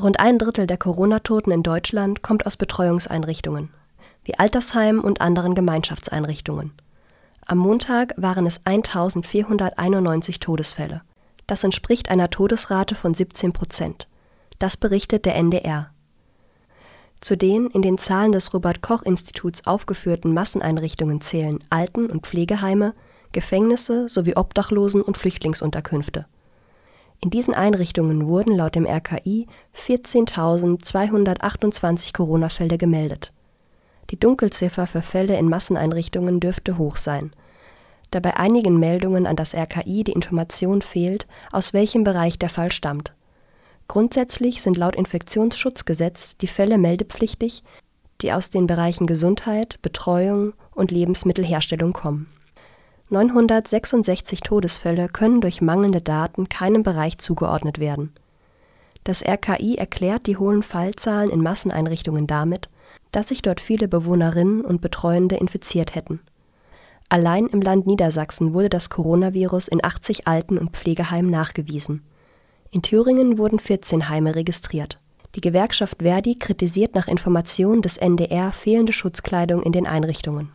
Rund ein Drittel der Corona-Toten in Deutschland kommt aus Betreuungseinrichtungen, wie Altersheimen und anderen Gemeinschaftseinrichtungen. Am Montag waren es 1491 Todesfälle. Das entspricht einer Todesrate von 17 Prozent. Das berichtet der NDR. Zu den in den Zahlen des Robert Koch Instituts aufgeführten Masseneinrichtungen zählen Alten und Pflegeheime, Gefängnisse sowie Obdachlosen und Flüchtlingsunterkünfte. In diesen Einrichtungen wurden laut dem RKI 14.228 Corona-Fälle gemeldet. Die Dunkelziffer für Fälle in Masseneinrichtungen dürfte hoch sein, da bei einigen Meldungen an das RKI die Information fehlt, aus welchem Bereich der Fall stammt. Grundsätzlich sind laut Infektionsschutzgesetz die Fälle meldepflichtig, die aus den Bereichen Gesundheit, Betreuung und Lebensmittelherstellung kommen 966 Todesfälle können durch mangelnde Daten keinem Bereich zugeordnet werden. Das RKI erklärt die hohen Fallzahlen in Masseneinrichtungen damit, dass sich dort viele Bewohnerinnen und Betreuende infiziert hätten. Allein im Land Niedersachsen wurde das Coronavirus in 80 Alten und Pflegeheimen nachgewiesen. In Thüringen wurden 14 Heime registriert. Die Gewerkschaft Verdi kritisiert nach Informationen des NDR fehlende Schutzkleidung in den Einrichtungen